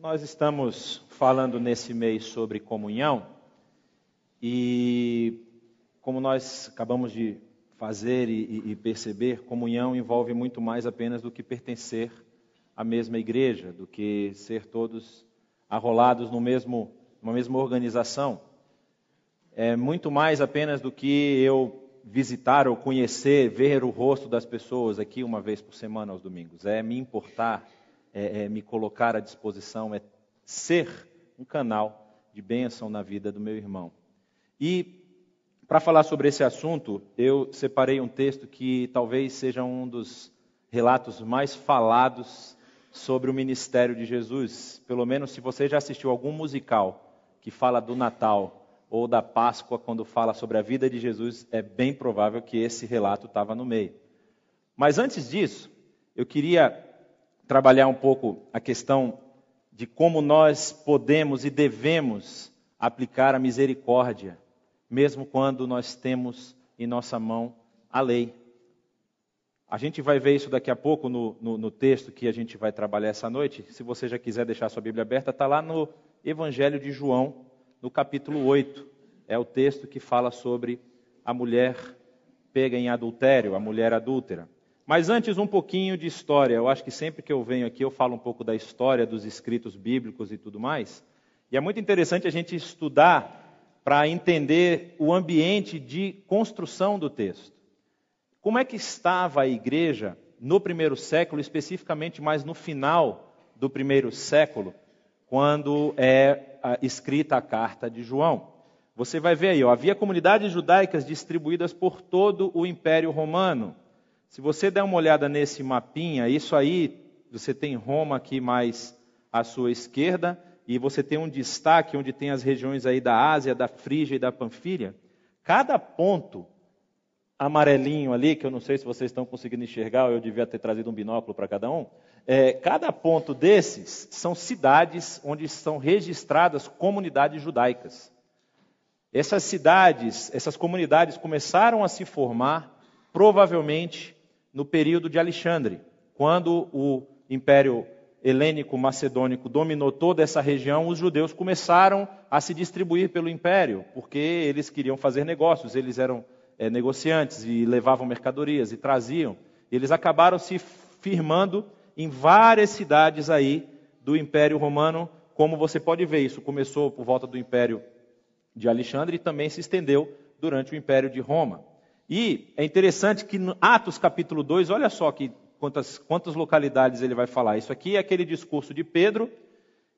Nós estamos falando nesse mês sobre comunhão e, como nós acabamos de fazer e, e, perceber, comunhão envolve muito mais apenas do que pertencer à mesma igreja, do que ser todos arrolados no mesmo, numa mesma organização. É muito mais apenas do que eu visitar ou conhecer, ver o rosto das pessoas aqui uma vez por semana aos domingos. É me importar é, é me colocar à disposição, é ser um canal de bênção na vida do meu irmão. E para falar sobre esse assunto, eu separei um texto que talvez seja um dos relatos mais falados sobre o ministério de Jesus. Pelo menos se você já assistiu algum musical que fala do Natal ou da Páscoa, quando fala sobre a vida de Jesus, é bem provável que esse relato estava no meio. Mas antes disso, eu queria trabalhar um pouco a questão de como nós podemos e devemos aplicar a misericórdia, mesmo quando nós temos em nossa mão a lei. A gente vai ver isso daqui a pouco no, no, no texto que a gente vai trabalhar essa noite. Se você já quiser deixar sua Bíblia aberta, está lá no Evangelho de João, no capítulo 8. É o texto que fala sobre a mulher pega em adultério, a mulher adúltera. Mas antes, um pouquinho de história. Eu acho que sempre que eu venho aqui, eu falo um pouco da história dos escritos bíblicos e tudo mais. E é muito interessante a gente estudar para entender o ambiente de construção do texto. Como é que estava a igreja no primeiro século, especificamente mais no final do primeiro século, quando é escrita a carta de João? Você vai ver aí, ó, havia comunidades judaicas distribuídas por todo o Império Romano. Se você der uma olhada nesse mapinha, isso aí, você tem Roma aqui mais à sua esquerda, e você tem um destaque onde tem as regiões aí da Ásia, da Frígia e da Panfilha. Cada ponto amarelinho ali, que eu não sei se vocês estão conseguindo enxergar, eu devia ter trazido um binóculo para cada um. É, cada ponto desses são cidades onde estão registradas comunidades judaicas. Essas cidades, essas comunidades começaram a se formar provavelmente no período de Alexandre, quando o Império Helênico Macedônico dominou toda essa região, os judeus começaram a se distribuir pelo império, porque eles queriam fazer negócios, eles eram é, negociantes e levavam mercadorias e traziam. Eles acabaram se firmando em várias cidades aí do Império Romano, como você pode ver, isso começou por volta do Império de Alexandre e também se estendeu durante o Império de Roma. E é interessante que no Atos capítulo 2, olha só que quantas, quantas localidades ele vai falar. Isso aqui é aquele discurso de Pedro,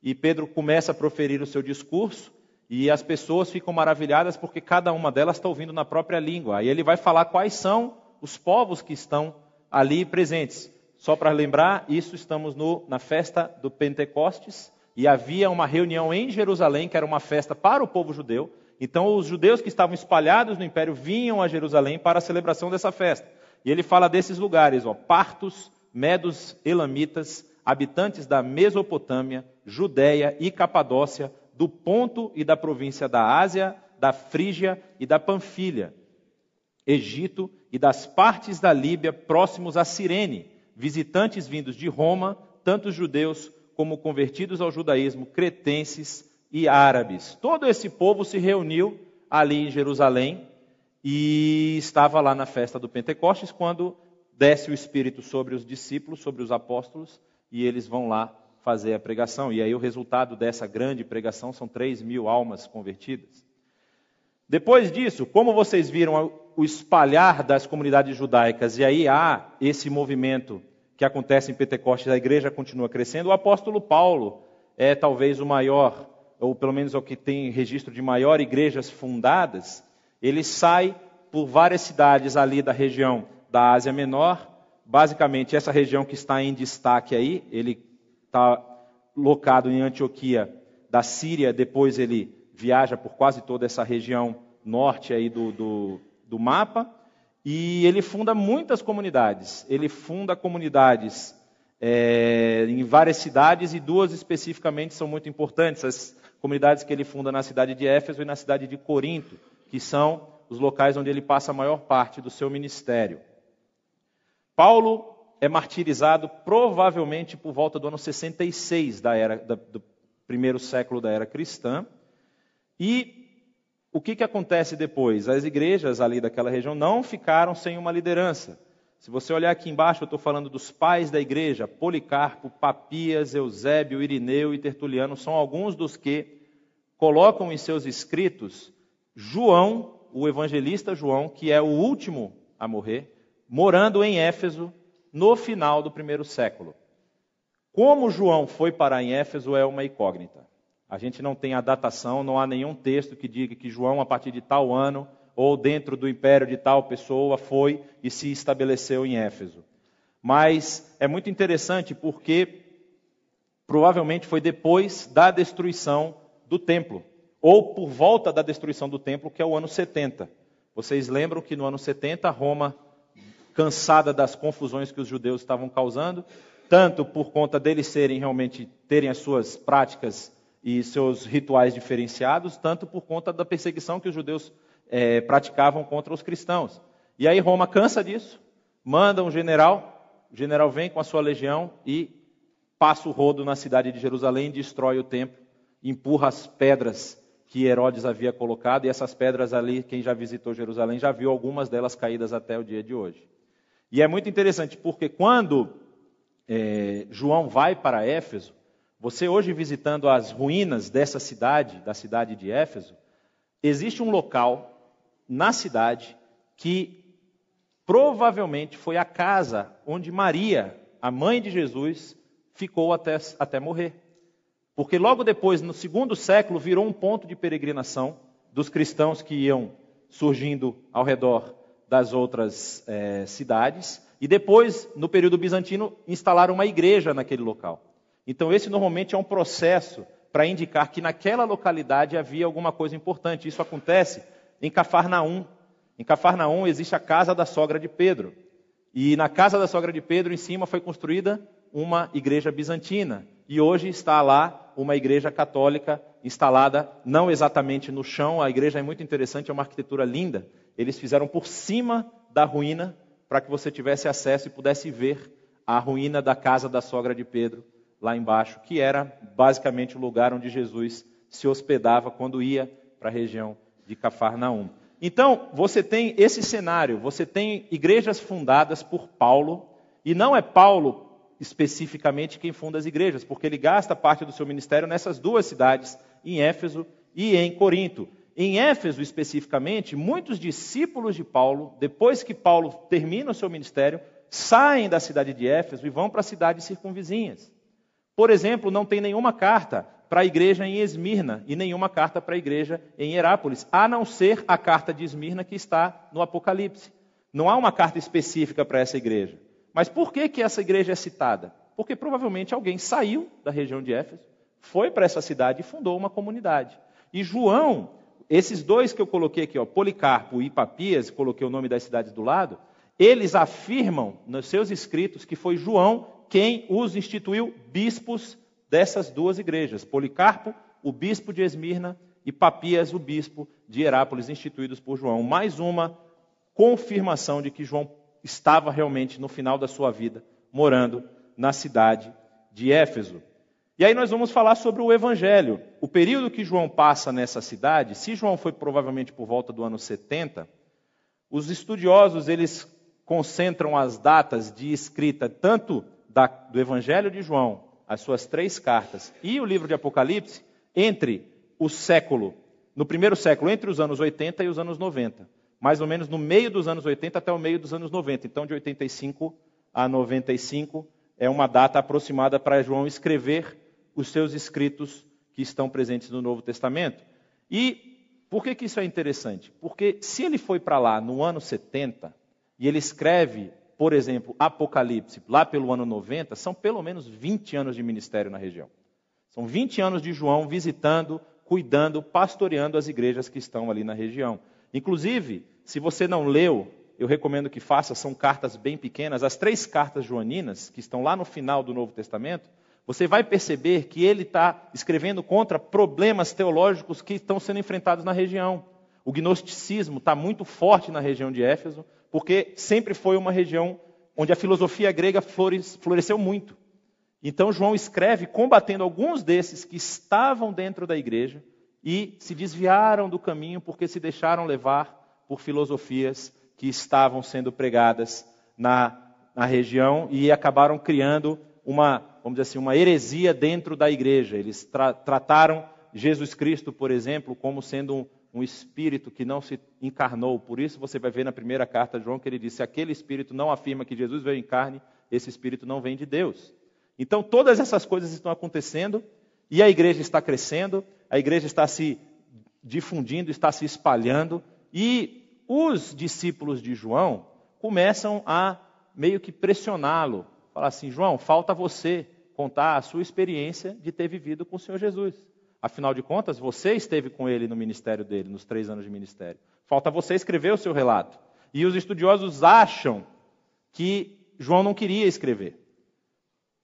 e Pedro começa a proferir o seu discurso, e as pessoas ficam maravilhadas porque cada uma delas está ouvindo na própria língua. Aí ele vai falar quais são os povos que estão ali presentes. Só para lembrar, isso estamos no, na festa do Pentecostes, e havia uma reunião em Jerusalém, que era uma festa para o povo judeu, então, os judeus que estavam espalhados no império vinham a Jerusalém para a celebração dessa festa. E ele fala desses lugares: ó, Partos, Medos, Elamitas, habitantes da Mesopotâmia, Judéia e Capadócia, do Ponto e da província da Ásia, da Frígia e da Panfilha, Egito e das partes da Líbia próximos a Cirene, visitantes vindos de Roma, tanto judeus como convertidos ao judaísmo, cretenses e árabes. Todo esse povo se reuniu ali em Jerusalém e estava lá na festa do Pentecostes quando desce o Espírito sobre os discípulos, sobre os apóstolos, e eles vão lá fazer a pregação. E aí o resultado dessa grande pregação são 3 mil almas convertidas. Depois disso, como vocês viram o espalhar das comunidades judaicas, e aí há esse movimento que acontece em Pentecostes, a igreja continua crescendo, o apóstolo Paulo é talvez o maior ou pelo menos é o que tem registro de maior igrejas fundadas, ele sai por várias cidades ali da região da Ásia Menor. Basicamente, essa região que está em destaque aí, ele está locado em Antioquia da Síria, depois ele viaja por quase toda essa região norte aí do, do, do mapa, e ele funda muitas comunidades. Ele funda comunidades é, em várias cidades e duas especificamente são muito importantes. As comunidades que ele funda na cidade de Éfeso e na cidade de Corinto, que são os locais onde ele passa a maior parte do seu ministério. Paulo é martirizado provavelmente por volta do ano 66 da era, da, do primeiro século da era cristã. E o que, que acontece depois? As igrejas ali daquela região não ficaram sem uma liderança. Se você olhar aqui embaixo, eu estou falando dos pais da igreja: Policarpo, Papias, Eusébio, Irineu e Tertuliano são alguns dos que colocam em seus escritos João, o evangelista João, que é o último a morrer, morando em Éfeso no final do primeiro século. Como João foi parar em Éfeso é uma incógnita. A gente não tem a datação, não há nenhum texto que diga que João, a partir de tal ano, ou dentro do império de tal pessoa, foi e se estabeleceu em Éfeso. Mas é muito interessante porque provavelmente foi depois da destruição do templo, ou por volta da destruição do templo, que é o ano 70. Vocês lembram que no ano 70 Roma, cansada das confusões que os judeus estavam causando, tanto por conta deles serem realmente terem as suas práticas e seus rituais diferenciados, tanto por conta da perseguição que os judeus é, praticavam contra os cristãos. E aí Roma cansa disso, manda um general, o general vem com a sua legião e passa o rodo na cidade de Jerusalém, destrói o templo, empurra as pedras que Herodes havia colocado, e essas pedras ali, quem já visitou Jerusalém já viu algumas delas caídas até o dia de hoje. E é muito interessante porque quando é, João vai para Éfeso, você hoje visitando as ruínas dessa cidade, da cidade de Éfeso, existe um local na cidade que provavelmente foi a casa onde Maria, a mãe de Jesus, ficou até, até morrer. Porque logo depois, no segundo século, virou um ponto de peregrinação dos cristãos que iam surgindo ao redor das outras é, cidades. E depois, no período bizantino, instalaram uma igreja naquele local. Então, esse normalmente é um processo para indicar que naquela localidade havia alguma coisa importante. Isso acontece em Cafarnaum. Em Cafarnaum existe a casa da sogra de Pedro. E na casa da sogra de Pedro, em cima, foi construída uma igreja bizantina. E hoje está lá uma igreja católica instalada, não exatamente no chão. A igreja é muito interessante, é uma arquitetura linda. Eles fizeram por cima da ruína para que você tivesse acesso e pudesse ver a ruína da casa da sogra de Pedro lá embaixo, que era basicamente o lugar onde Jesus se hospedava quando ia para a região de Cafarnaum. Então, você tem esse cenário, você tem igrejas fundadas por Paulo, e não é Paulo especificamente quem funda as igrejas, porque ele gasta parte do seu ministério nessas duas cidades, em Éfeso e em Corinto. Em Éfeso, especificamente, muitos discípulos de Paulo, depois que Paulo termina o seu ministério, saem da cidade de Éfeso e vão para cidades circunvizinhas. Por exemplo, não tem nenhuma carta para a igreja em Esmirna e nenhuma carta para a igreja em Herápolis, a não ser a carta de Esmirna que está no Apocalipse. Não há uma carta específica para essa igreja. Mas por que, que essa igreja é citada? Porque provavelmente alguém saiu da região de Éfeso, foi para essa cidade e fundou uma comunidade. E João esses dois que eu coloquei aqui, ó, Policarpo e Papias, coloquei o nome das cidades do lado, eles afirmam nos seus escritos que foi João quem os instituiu bispos dessas duas igrejas. Policarpo, o bispo de Esmirna, e Papias, o bispo de Herápolis, instituídos por João. Mais uma confirmação de que João estava realmente no final da sua vida morando na cidade de Éfeso. E aí nós vamos falar sobre o Evangelho. O período que João passa nessa cidade, se João foi provavelmente por volta do ano 70, os estudiosos eles concentram as datas de escrita tanto da, do Evangelho de João, as suas três cartas, e o livro de Apocalipse, entre o século, no primeiro século, entre os anos 80 e os anos 90. Mais ou menos no meio dos anos 80 até o meio dos anos 90. Então, de 85 a 95 é uma data aproximada para João escrever os seus escritos que estão presentes no Novo Testamento. E por que, que isso é interessante? Porque se ele foi para lá no ano 70 e ele escreve, por exemplo, Apocalipse lá pelo ano 90, são pelo menos 20 anos de ministério na região. São 20 anos de João visitando, cuidando, pastoreando as igrejas que estão ali na região. Inclusive, se você não leu, eu recomendo que faça, são cartas bem pequenas, as três cartas joaninas, que estão lá no final do Novo Testamento, você vai perceber que ele está escrevendo contra problemas teológicos que estão sendo enfrentados na região. O gnosticismo está muito forte na região de Éfeso, porque sempre foi uma região onde a filosofia grega floresceu muito. Então João escreve combatendo alguns desses que estavam dentro da igreja e se desviaram do caminho porque se deixaram levar por filosofias que estavam sendo pregadas na, na região e acabaram criando uma, vamos dizer assim, uma heresia dentro da igreja. Eles tra trataram Jesus Cristo, por exemplo, como sendo um, espírito que não se encarnou. Por isso você vai ver na primeira carta de João que ele disse: aquele espírito não afirma que Jesus veio em carne, esse espírito não vem de Deus. Então todas essas coisas estão acontecendo e a igreja está crescendo, a igreja está se difundindo, está se espalhando e os discípulos de João começam a meio que pressioná-lo, falar assim: João, falta você contar a sua experiência de ter vivido com o Senhor Jesus. Afinal de contas, você esteve com ele no ministério dele, nos três anos de ministério. Falta você escrever o seu relato. E os estudiosos acham que João não queria escrever.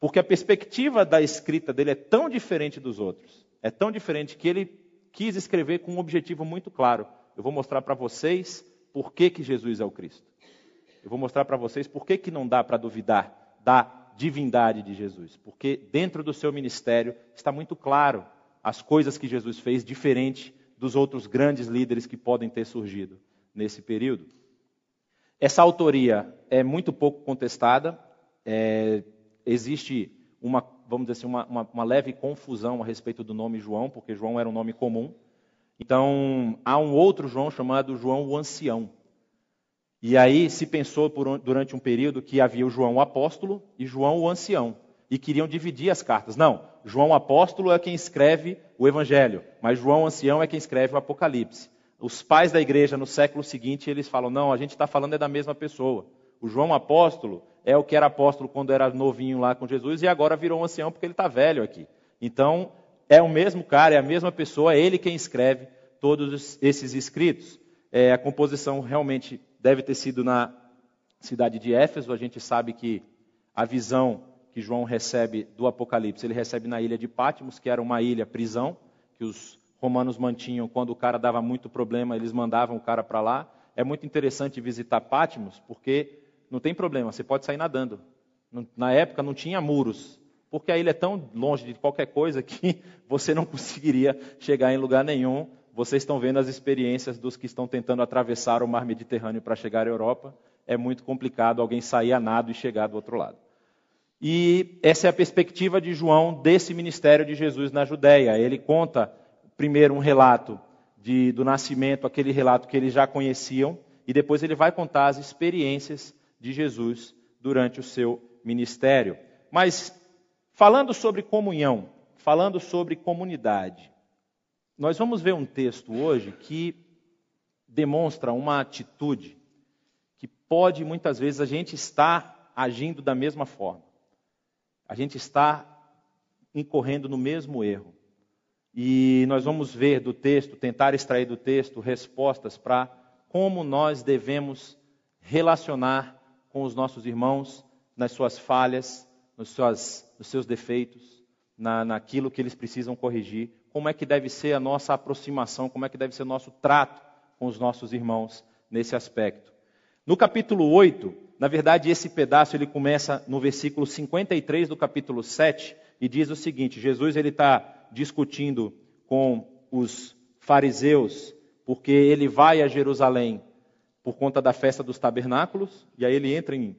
Porque a perspectiva da escrita dele é tão diferente dos outros. É tão diferente que ele quis escrever com um objetivo muito claro. Eu vou mostrar para vocês por que, que Jesus é o Cristo. Eu vou mostrar para vocês por que, que não dá para duvidar da divindade de Jesus. Porque dentro do seu ministério está muito claro as coisas que Jesus fez diferente dos outros grandes líderes que podem ter surgido nesse período. Essa autoria é muito pouco contestada. É, existe uma, vamos dizer assim, uma, uma, uma, leve confusão a respeito do nome João, porque João era um nome comum. Então, há um outro João chamado João o Ancião. E aí se pensou por, durante um período que havia o João o Apóstolo e João o Ancião e queriam dividir as cartas. Não, João apóstolo é quem escreve o Evangelho, mas João ancião é quem escreve o Apocalipse. Os pais da igreja no século seguinte eles falam: não, a gente está falando é da mesma pessoa. O João apóstolo é o que era apóstolo quando era novinho lá com Jesus e agora virou um ancião porque ele está velho aqui. Então é o mesmo cara, é a mesma pessoa, é ele quem escreve todos esses escritos. É, a composição realmente deve ter sido na cidade de Éfeso. A gente sabe que a visão que João recebe do Apocalipse, ele recebe na ilha de Patmos, que era uma ilha prisão, que os romanos mantinham quando o cara dava muito problema, eles mandavam o cara para lá. É muito interessante visitar Patmos, porque não tem problema, você pode sair nadando. Na época não tinha muros, porque a ilha é tão longe de qualquer coisa que você não conseguiria chegar em lugar nenhum. Vocês estão vendo as experiências dos que estão tentando atravessar o mar Mediterrâneo para chegar à Europa. É muito complicado alguém sair a nado e chegar do outro lado. E essa é a perspectiva de João desse ministério de Jesus na Judéia. Ele conta primeiro um relato de, do nascimento, aquele relato que eles já conheciam, e depois ele vai contar as experiências de Jesus durante o seu ministério. Mas falando sobre comunhão, falando sobre comunidade, nós vamos ver um texto hoje que demonstra uma atitude que pode muitas vezes a gente estar agindo da mesma forma a gente está incorrendo no mesmo erro. E nós vamos ver do texto, tentar extrair do texto respostas para como nós devemos relacionar com os nossos irmãos nas suas falhas, nos, suas, nos seus defeitos, na, naquilo que eles precisam corrigir, como é que deve ser a nossa aproximação, como é que deve ser o nosso trato com os nossos irmãos nesse aspecto. No capítulo 8, na verdade, esse pedaço ele começa no versículo 53 do capítulo 7 e diz o seguinte: Jesus ele está discutindo com os fariseus porque ele vai a Jerusalém por conta da festa dos tabernáculos e aí ele entra em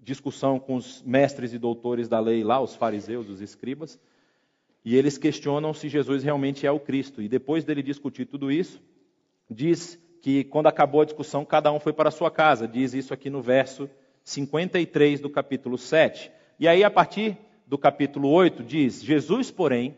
discussão com os mestres e doutores da lei lá, os fariseus, os escribas, e eles questionam se Jesus realmente é o Cristo. E depois dele discutir tudo isso, diz que quando acabou a discussão, cada um foi para a sua casa. Diz isso aqui no verso 53 do capítulo 7. E aí, a partir do capítulo 8, diz: Jesus, porém,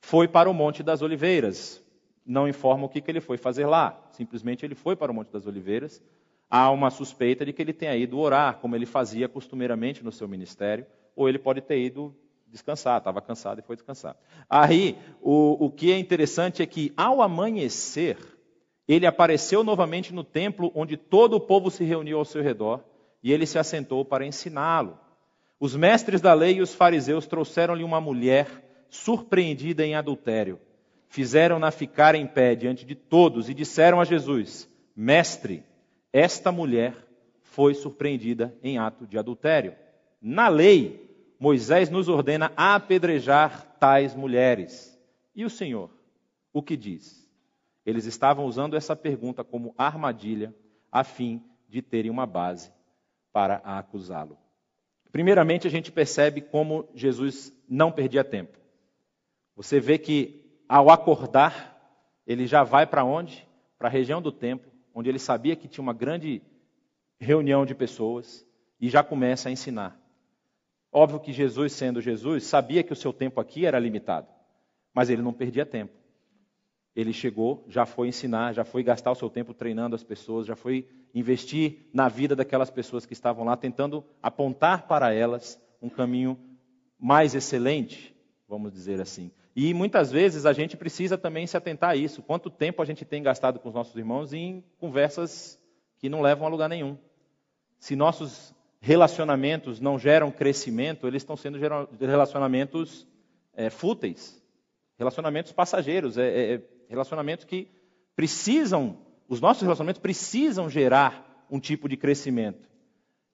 foi para o Monte das Oliveiras. Não informa o que, que ele foi fazer lá. Simplesmente ele foi para o Monte das Oliveiras. Há uma suspeita de que ele tenha ido orar, como ele fazia costumeiramente no seu ministério, ou ele pode ter ido descansar, estava cansado e foi descansar. Aí, o, o que é interessante é que, ao amanhecer, ele apareceu novamente no templo onde todo o povo se reuniu ao seu redor e ele se assentou para ensiná-lo. Os mestres da lei e os fariseus trouxeram-lhe uma mulher surpreendida em adultério. Fizeram-na ficar em pé diante de todos e disseram a Jesus: Mestre, esta mulher foi surpreendida em ato de adultério. Na lei, Moisés nos ordena apedrejar tais mulheres. E o Senhor, o que diz? Eles estavam usando essa pergunta como armadilha a fim de terem uma base para acusá-lo. Primeiramente, a gente percebe como Jesus não perdia tempo. Você vê que ao acordar, ele já vai para onde? Para a região do templo, onde ele sabia que tinha uma grande reunião de pessoas e já começa a ensinar. Óbvio que Jesus, sendo Jesus, sabia que o seu tempo aqui era limitado, mas ele não perdia tempo. Ele chegou, já foi ensinar, já foi gastar o seu tempo treinando as pessoas, já foi investir na vida daquelas pessoas que estavam lá, tentando apontar para elas um caminho mais excelente, vamos dizer assim. E muitas vezes a gente precisa também se atentar a isso. Quanto tempo a gente tem gastado com os nossos irmãos em conversas que não levam a lugar nenhum? Se nossos relacionamentos não geram crescimento, eles estão sendo relacionamentos é, fúteis, relacionamentos passageiros, é, é, é, relacionamentos que precisam, os nossos relacionamentos precisam gerar um tipo de crescimento.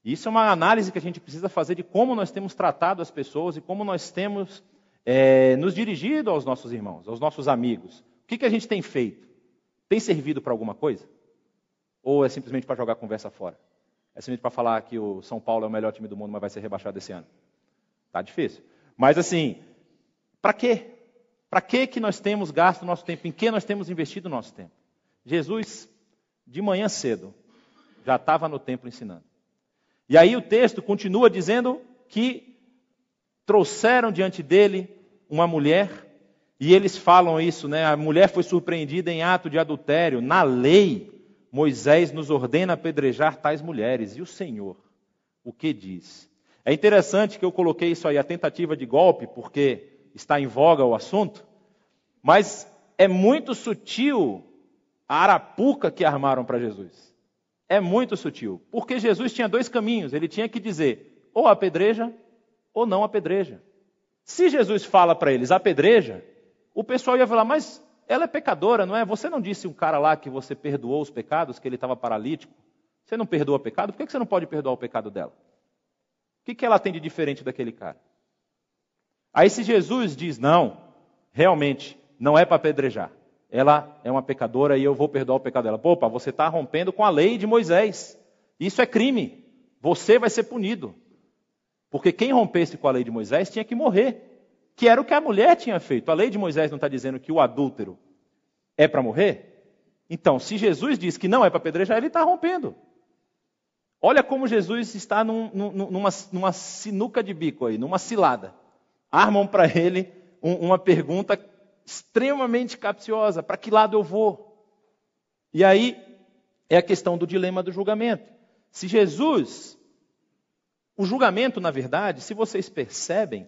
Isso é uma análise que a gente precisa fazer de como nós temos tratado as pessoas e como nós temos é, nos dirigido aos nossos irmãos, aos nossos amigos. O que, que a gente tem feito? Tem servido para alguma coisa? Ou é simplesmente para jogar a conversa fora? É simplesmente para falar que o São Paulo é o melhor time do mundo, mas vai ser rebaixado esse ano. Tá difícil. Mas assim, para quê? Para que que nós temos gasto nosso tempo? Em que nós temos investido nosso tempo? Jesus, de manhã cedo, já estava no templo ensinando. E aí o texto continua dizendo que trouxeram diante dele uma mulher, e eles falam isso, né? A mulher foi surpreendida em ato de adultério. Na lei, Moisés nos ordena apedrejar tais mulheres. E o Senhor, o que diz? É interessante que eu coloquei isso aí, a tentativa de golpe, porque está em voga o assunto, mas é muito sutil a arapuca que armaram para Jesus. É muito sutil, porque Jesus tinha dois caminhos, ele tinha que dizer ou apedreja ou não apedreja. Se Jesus fala para eles apedreja, o pessoal ia falar, mas ela é pecadora, não é? Você não disse um cara lá que você perdoou os pecados, que ele estava paralítico? Você não perdoa pecado? Por que você não pode perdoar o pecado dela? O que ela tem de diferente daquele cara? Aí se Jesus diz, não, realmente, não é para apedrejar. Ela é uma pecadora e eu vou perdoar o pecado dela. Opa, você está rompendo com a lei de Moisés. Isso é crime. Você vai ser punido. Porque quem rompesse com a lei de Moisés tinha que morrer que era o que a mulher tinha feito. A lei de Moisés não está dizendo que o adúltero é para morrer? Então, se Jesus diz que não é para apedrejar, ele está rompendo. Olha como Jesus está num, numa, numa, sinuca de bico aí, numa cilada. Armam para ele um, uma pergunta extremamente capciosa: para que lado eu vou? E aí é a questão do dilema do julgamento. Se Jesus, o julgamento, na verdade, se vocês percebem,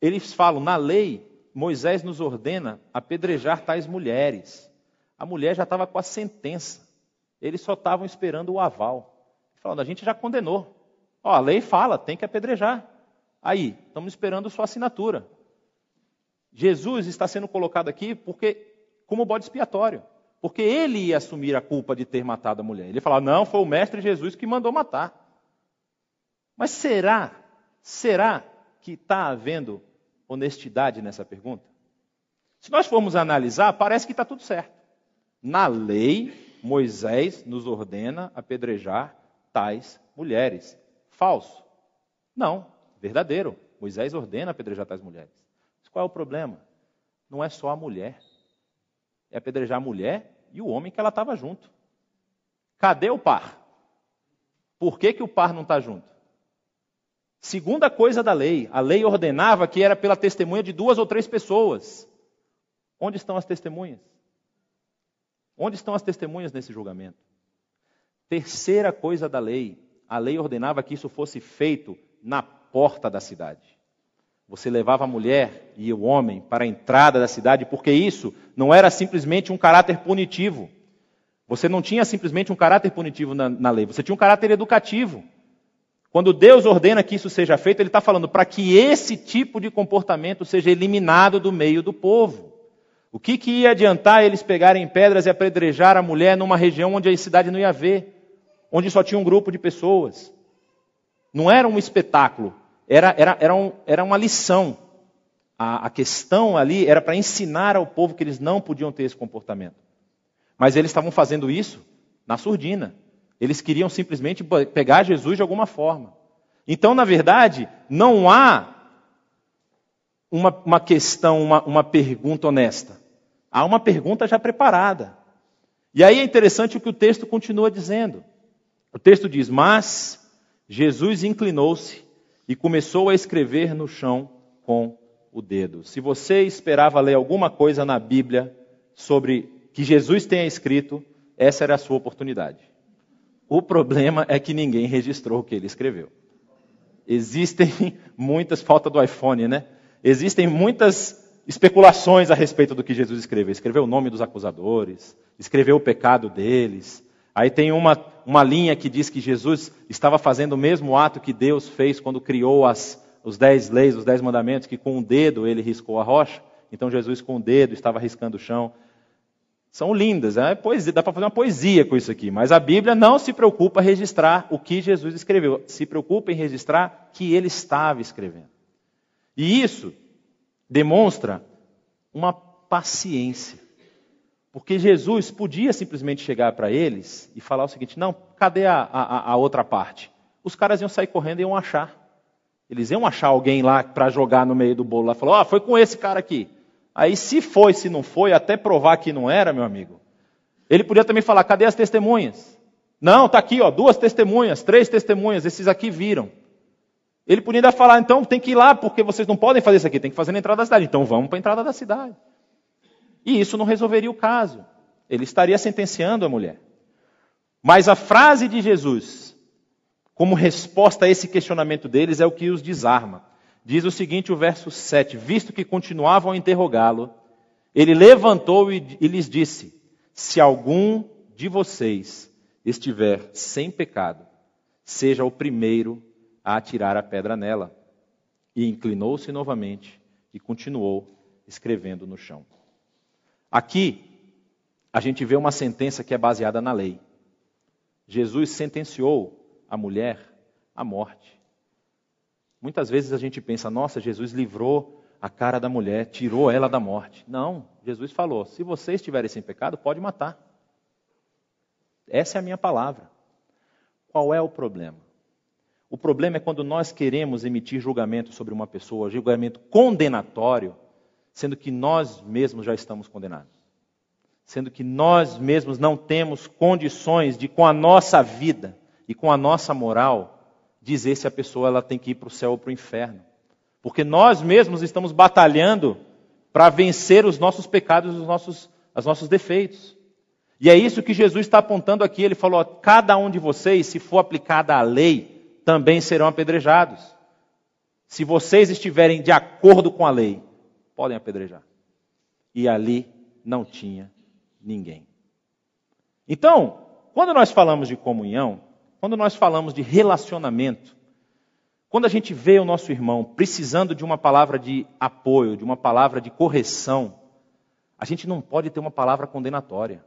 eles falam, na lei, Moisés nos ordena apedrejar tais mulheres. A mulher já estava com a sentença. Eles só estavam esperando o aval. Falando, a gente já condenou. Ó, a lei fala, tem que apedrejar. Aí, estamos esperando sua assinatura. Jesus está sendo colocado aqui porque como bode expiatório. Porque ele ia assumir a culpa de ter matado a mulher. Ele fala, não, foi o mestre Jesus que mandou matar. Mas será, será que está havendo honestidade nessa pergunta? Se nós formos analisar, parece que está tudo certo. Na lei, Moisés nos ordena apedrejar tais mulheres. Falso? Não, verdadeiro. Moisés ordena apedrejar tais mulheres. Mas qual é o problema? Não é só a mulher. É apedrejar a mulher e o homem que ela estava junto. Cadê o par? Por que, que o par não está junto? Segunda coisa da lei, a lei ordenava que era pela testemunha de duas ou três pessoas. Onde estão as testemunhas? Onde estão as testemunhas nesse julgamento? Terceira coisa da lei, a lei ordenava que isso fosse feito na porta da cidade. Você levava a mulher e o homem para a entrada da cidade, porque isso não era simplesmente um caráter punitivo. Você não tinha simplesmente um caráter punitivo na, na lei, você tinha um caráter educativo. Quando Deus ordena que isso seja feito, Ele está falando para que esse tipo de comportamento seja eliminado do meio do povo. O que, que ia adiantar eles pegarem pedras e apedrejar a mulher numa região onde a cidade não ia ver, onde só tinha um grupo de pessoas? Não era um espetáculo era, era, era, um, era uma lição. A, a questão ali era para ensinar ao povo que eles não podiam ter esse comportamento. Mas eles estavam fazendo isso na surdina. Eles queriam simplesmente pegar Jesus de alguma forma. Então, na verdade, não há uma, uma questão, uma, uma pergunta honesta. Há uma pergunta já preparada. E aí é interessante o que o texto continua dizendo. O texto diz: Mas Jesus inclinou-se e começou a escrever no chão com o dedo. Se você esperava ler alguma coisa na Bíblia sobre que Jesus tenha escrito, essa era a sua oportunidade. O problema é que ninguém registrou o que ele escreveu. Existem muitas, falta do iPhone, né? Existem muitas especulações a respeito do que Jesus escreveu. Escreveu o nome dos acusadores, escreveu o pecado deles. Aí tem uma, uma linha que diz que Jesus estava fazendo o mesmo ato que Deus fez quando criou as, os dez leis, os dez mandamentos, que com um dedo ele riscou a rocha. Então Jesus com o dedo estava riscando o chão são lindas, é poesia, dá para fazer uma poesia com isso aqui, mas a Bíblia não se preocupa em registrar o que Jesus escreveu, se preocupa em registrar que ele estava escrevendo. E isso demonstra uma paciência. Porque Jesus podia simplesmente chegar para eles e falar o seguinte: não, cadê a, a, a outra parte? Os caras iam sair correndo e iam achar. Eles iam achar alguém lá para jogar no meio do bolo lá. Falou: oh, foi com esse cara aqui. Aí, se foi, se não foi, até provar que não era, meu amigo. Ele podia também falar: cadê as testemunhas? Não, está aqui, ó, duas testemunhas, três testemunhas, esses aqui viram. Ele podia ainda falar: então tem que ir lá, porque vocês não podem fazer isso aqui, tem que fazer na entrada da cidade. Então vamos para a entrada da cidade. E isso não resolveria o caso. Ele estaria sentenciando a mulher. Mas a frase de Jesus, como resposta a esse questionamento deles, é o que os desarma. Diz o seguinte, o verso 7: Visto que continuavam a interrogá-lo, ele levantou e, e lhes disse: Se algum de vocês estiver sem pecado, seja o primeiro a atirar a pedra nela. E inclinou-se novamente e continuou escrevendo no chão. Aqui, a gente vê uma sentença que é baseada na lei. Jesus sentenciou a mulher à morte. Muitas vezes a gente pensa, nossa, Jesus livrou a cara da mulher, tirou ela da morte. Não, Jesus falou: se vocês estiverem sem pecado, pode matar. Essa é a minha palavra. Qual é o problema? O problema é quando nós queremos emitir julgamento sobre uma pessoa, julgamento condenatório, sendo que nós mesmos já estamos condenados. Sendo que nós mesmos não temos condições de, com a nossa vida e com a nossa moral, dizer se a pessoa ela tem que ir para o céu ou para o inferno. Porque nós mesmos estamos batalhando para vencer os nossos pecados, os nossos, os nossos defeitos. E é isso que Jesus está apontando aqui. Ele falou: cada um de vocês, se for aplicada a lei, também serão apedrejados. Se vocês estiverem de acordo com a lei, podem apedrejar. E ali não tinha ninguém. Então, quando nós falamos de comunhão, quando nós falamos de relacionamento, quando a gente vê o nosso irmão precisando de uma palavra de apoio, de uma palavra de correção, a gente não pode ter uma palavra condenatória.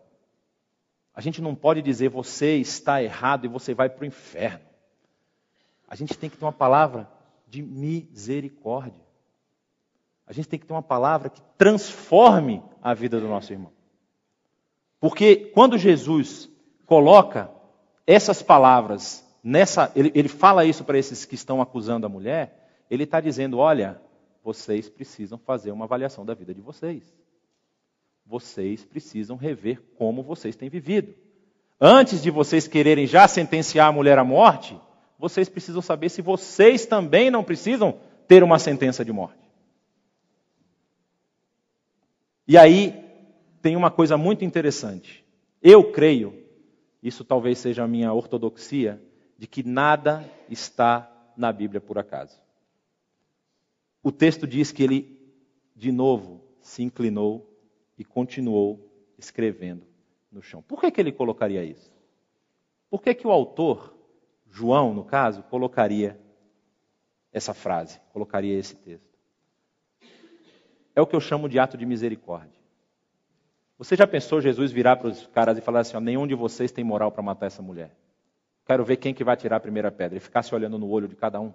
A gente não pode dizer você está errado e você vai para o inferno. A gente tem que ter uma palavra de misericórdia. A gente tem que ter uma palavra que transforme a vida do nosso irmão. Porque quando Jesus coloca essas palavras, nessa, ele, ele fala isso para esses que estão acusando a mulher, ele está dizendo: olha, vocês precisam fazer uma avaliação da vida de vocês. Vocês precisam rever como vocês têm vivido. Antes de vocês quererem já sentenciar a mulher à morte, vocês precisam saber se vocês também não precisam ter uma sentença de morte. E aí tem uma coisa muito interessante. Eu creio isso talvez seja a minha ortodoxia, de que nada está na Bíblia por acaso. O texto diz que ele, de novo, se inclinou e continuou escrevendo no chão. Por que, que ele colocaria isso? Por que, que o autor, João, no caso, colocaria essa frase, colocaria esse texto? É o que eu chamo de ato de misericórdia. Você já pensou Jesus virar para os caras e falar assim: ó, nenhum de vocês tem moral para matar essa mulher? Quero ver quem que vai tirar a primeira pedra e ficar se olhando no olho de cada um.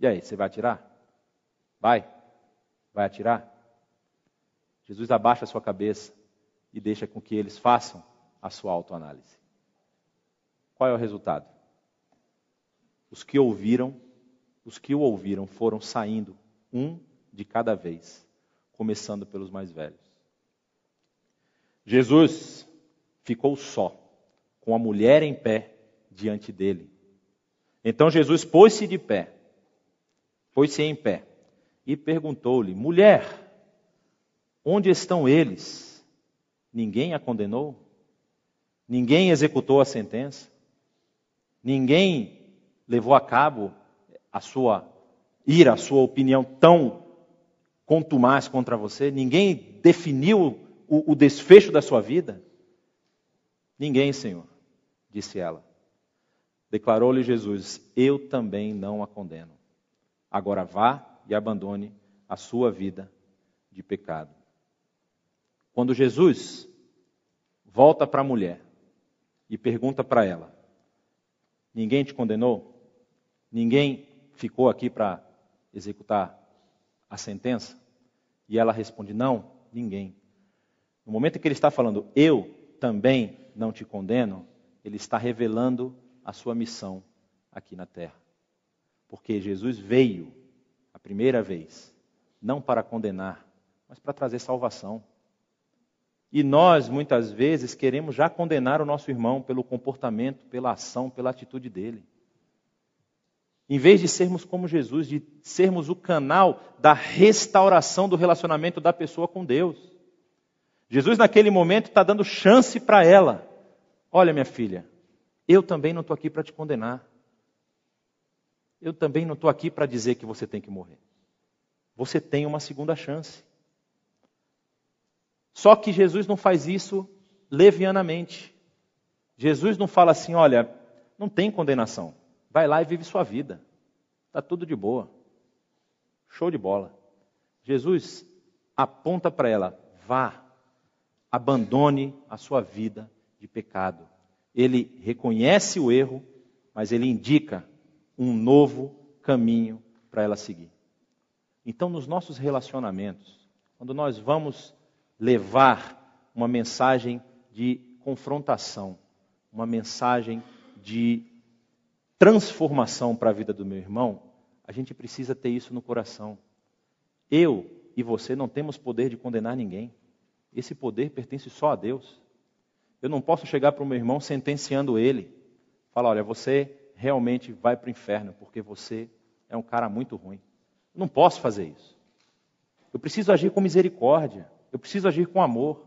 E aí, você vai atirar? Vai? Vai atirar? Jesus abaixa a sua cabeça e deixa com que eles façam a sua autoanálise. Qual é o resultado? Os que ouviram, os que o ouviram foram saindo, um de cada vez, começando pelos mais velhos. Jesus ficou só, com a mulher em pé diante dele. Então Jesus pôs-se de pé, pôs-se em pé e perguntou-lhe: Mulher, onde estão eles? Ninguém a condenou? Ninguém executou a sentença? Ninguém levou a cabo a sua ira, a sua opinião tão contumaz contra você? Ninguém definiu o, o desfecho da sua vida? Ninguém, Senhor, disse ela. Declarou-lhe Jesus: Eu também não a condeno. Agora vá e abandone a sua vida de pecado. Quando Jesus volta para a mulher e pergunta para ela: Ninguém te condenou? Ninguém ficou aqui para executar a sentença? E ela responde: Não, ninguém. No momento em que ele está falando, eu também não te condeno, ele está revelando a sua missão aqui na terra. Porque Jesus veio a primeira vez, não para condenar, mas para trazer salvação. E nós, muitas vezes, queremos já condenar o nosso irmão pelo comportamento, pela ação, pela atitude dele. Em vez de sermos como Jesus, de sermos o canal da restauração do relacionamento da pessoa com Deus. Jesus, naquele momento, está dando chance para ela. Olha, minha filha, eu também não estou aqui para te condenar. Eu também não estou aqui para dizer que você tem que morrer. Você tem uma segunda chance. Só que Jesus não faz isso levianamente. Jesus não fala assim: olha, não tem condenação. Vai lá e vive sua vida. Está tudo de boa. Show de bola. Jesus aponta para ela: vá, abandone a sua vida de pecado. Ele reconhece o erro, mas ele indica um novo caminho para ela seguir. Então, nos nossos relacionamentos, quando nós vamos levar uma mensagem de confrontação, uma mensagem de transformação para a vida do meu irmão, a gente precisa ter isso no coração. Eu e você não temos poder de condenar ninguém. Esse poder pertence só a Deus. Eu não posso chegar para o meu irmão sentenciando ele. Falar, olha, você realmente vai para o inferno porque você é um cara muito ruim. Eu não posso fazer isso. Eu preciso agir com misericórdia. Eu preciso agir com amor.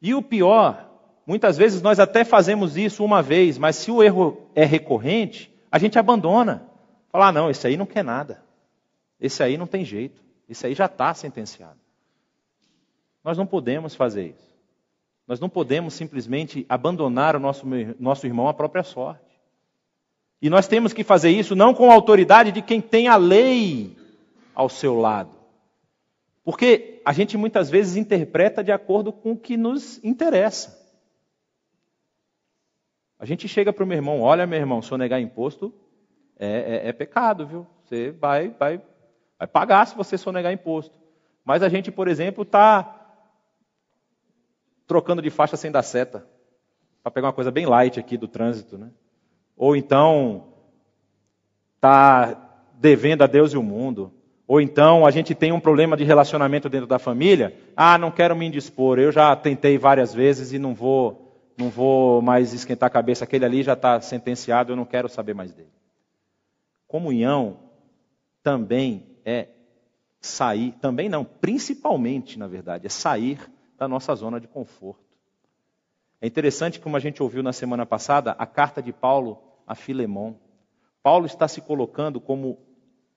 E o pior, muitas vezes nós até fazemos isso uma vez, mas se o erro é recorrente, a gente abandona. Fala, ah, não, esse aí não quer nada. Esse aí não tem jeito. Esse aí já está sentenciado. Nós não podemos fazer isso. Nós não podemos simplesmente abandonar o nosso, nosso irmão à própria sorte. E nós temos que fazer isso não com a autoridade de quem tem a lei ao seu lado. Porque a gente muitas vezes interpreta de acordo com o que nos interessa. A gente chega para o meu irmão, olha meu irmão, se eu negar imposto, é, é, é, pecado, viu? Você vai, vai, vai pagar se você sonegar imposto. Mas a gente, por exemplo, está trocando de faixa sem dar seta. Para pegar uma coisa bem light aqui do trânsito, né? Ou então está devendo a Deus e o mundo. Ou então a gente tem um problema de relacionamento dentro da família. Ah, não quero me indispor. Eu já tentei várias vezes e não vou, não vou mais esquentar a cabeça. Aquele ali já está sentenciado. Eu não quero saber mais dele. Comunhão também é sair, também não, principalmente, na verdade, é sair da nossa zona de conforto. É interessante, como a gente ouviu na semana passada, a carta de Paulo a Filemon. Paulo está se colocando como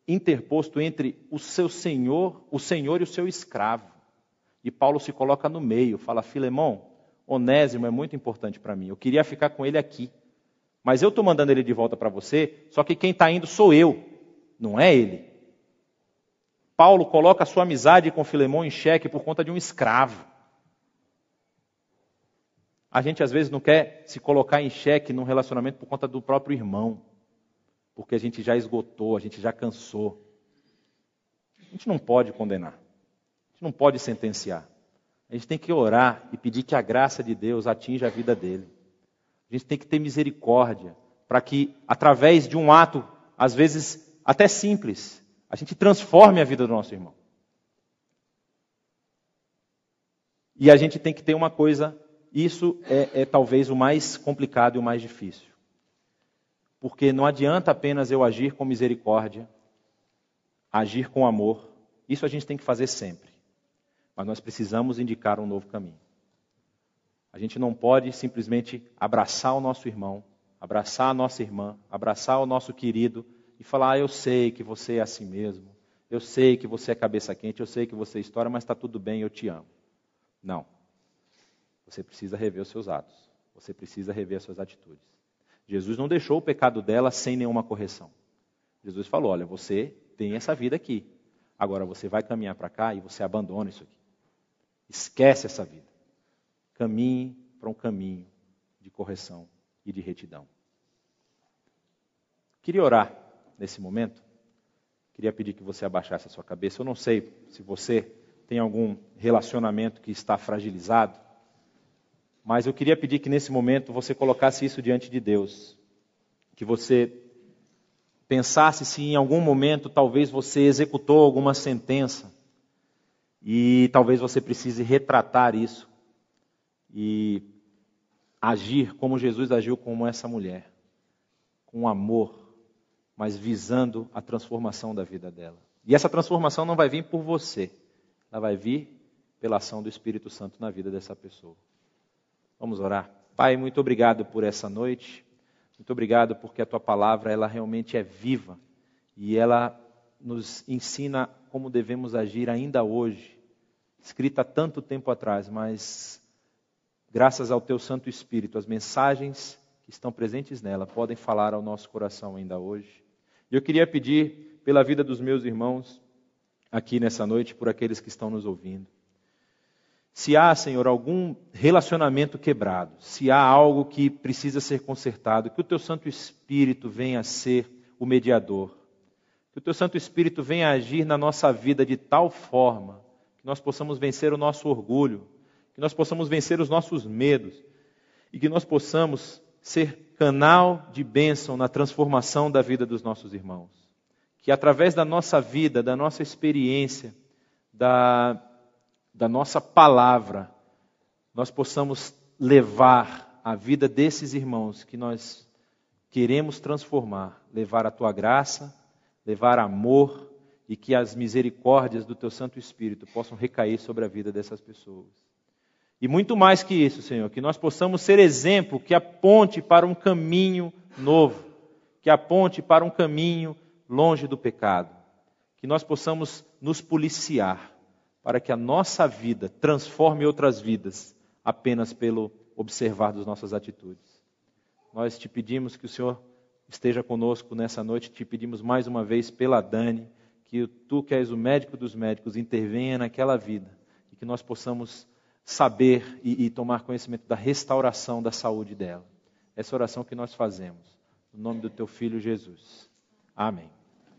interposto entre o seu senhor, o senhor e o seu escravo. E Paulo se coloca no meio, fala: Filemon, Onésimo é muito importante para mim. Eu queria ficar com ele aqui. Mas eu estou mandando ele de volta para você, só que quem está indo sou eu, não é ele. Paulo coloca a sua amizade com Filemon em xeque por conta de um escravo. A gente às vezes não quer se colocar em xeque num relacionamento por conta do próprio irmão porque a gente já esgotou, a gente já cansou. A gente não pode condenar, a gente não pode sentenciar. A gente tem que orar e pedir que a graça de Deus atinja a vida dele. A gente tem que ter misericórdia para que, através de um ato, às vezes até simples, a gente transforme a vida do nosso irmão. E a gente tem que ter uma coisa, isso é, é talvez o mais complicado e o mais difícil. Porque não adianta apenas eu agir com misericórdia, agir com amor. Isso a gente tem que fazer sempre. Mas nós precisamos indicar um novo caminho. A gente não pode simplesmente abraçar o nosso irmão, abraçar a nossa irmã, abraçar o nosso querido e falar: ah, Eu sei que você é assim mesmo, eu sei que você é cabeça quente, eu sei que você é história, mas está tudo bem, eu te amo. Não. Você precisa rever os seus atos. Você precisa rever as suas atitudes. Jesus não deixou o pecado dela sem nenhuma correção. Jesus falou: Olha, você tem essa vida aqui. Agora você vai caminhar para cá e você abandona isso aqui. Esquece essa vida. Caminhe para um caminho de correção e de retidão. Queria orar nesse momento. Queria pedir que você abaixasse a sua cabeça. Eu não sei se você tem algum relacionamento que está fragilizado, mas eu queria pedir que nesse momento você colocasse isso diante de Deus. Que você pensasse se em algum momento talvez você executou alguma sentença e talvez você precise retratar isso e agir como Jesus agiu com essa mulher, com amor, mas visando a transformação da vida dela. E essa transformação não vai vir por você ela vai vir pela ação do Espírito Santo na vida dessa pessoa. Vamos orar. Pai, muito obrigado por essa noite. Muito obrigado porque a tua palavra ela realmente é viva e ela nos ensina como devemos agir ainda hoje. Escrita tanto tempo atrás, mas graças ao teu Santo Espírito, as mensagens que estão presentes nela podem falar ao nosso coração ainda hoje. E eu queria pedir pela vida dos meus irmãos aqui nessa noite por aqueles que estão nos ouvindo. Se há, Senhor, algum relacionamento quebrado, se há algo que precisa ser consertado, que o Teu Santo Espírito venha a ser o mediador, que o Teu Santo Espírito venha agir na nossa vida de tal forma que nós possamos vencer o nosso orgulho, que nós possamos vencer os nossos medos e que nós possamos ser canal de bênção na transformação da vida dos nossos irmãos. Que através da nossa vida, da nossa experiência, da, da nossa palavra, nós possamos levar a vida desses irmãos que nós queremos transformar, levar a tua graça, levar amor e que as misericórdias do teu Santo Espírito possam recair sobre a vida dessas pessoas. E muito mais que isso, Senhor, que nós possamos ser exemplo que aponte para um caminho novo, que aponte para um caminho longe do pecado, que nós possamos nos policiar para que a nossa vida transforme outras vidas apenas pelo observar das nossas atitudes. Nós te pedimos que o Senhor esteja conosco nessa noite, te pedimos mais uma vez pela Dani, que tu que és o médico dos médicos intervenha naquela vida e que nós possamos saber e, e tomar conhecimento da restauração da saúde dela. Essa oração que nós fazemos, no nome do teu filho Jesus. Amém.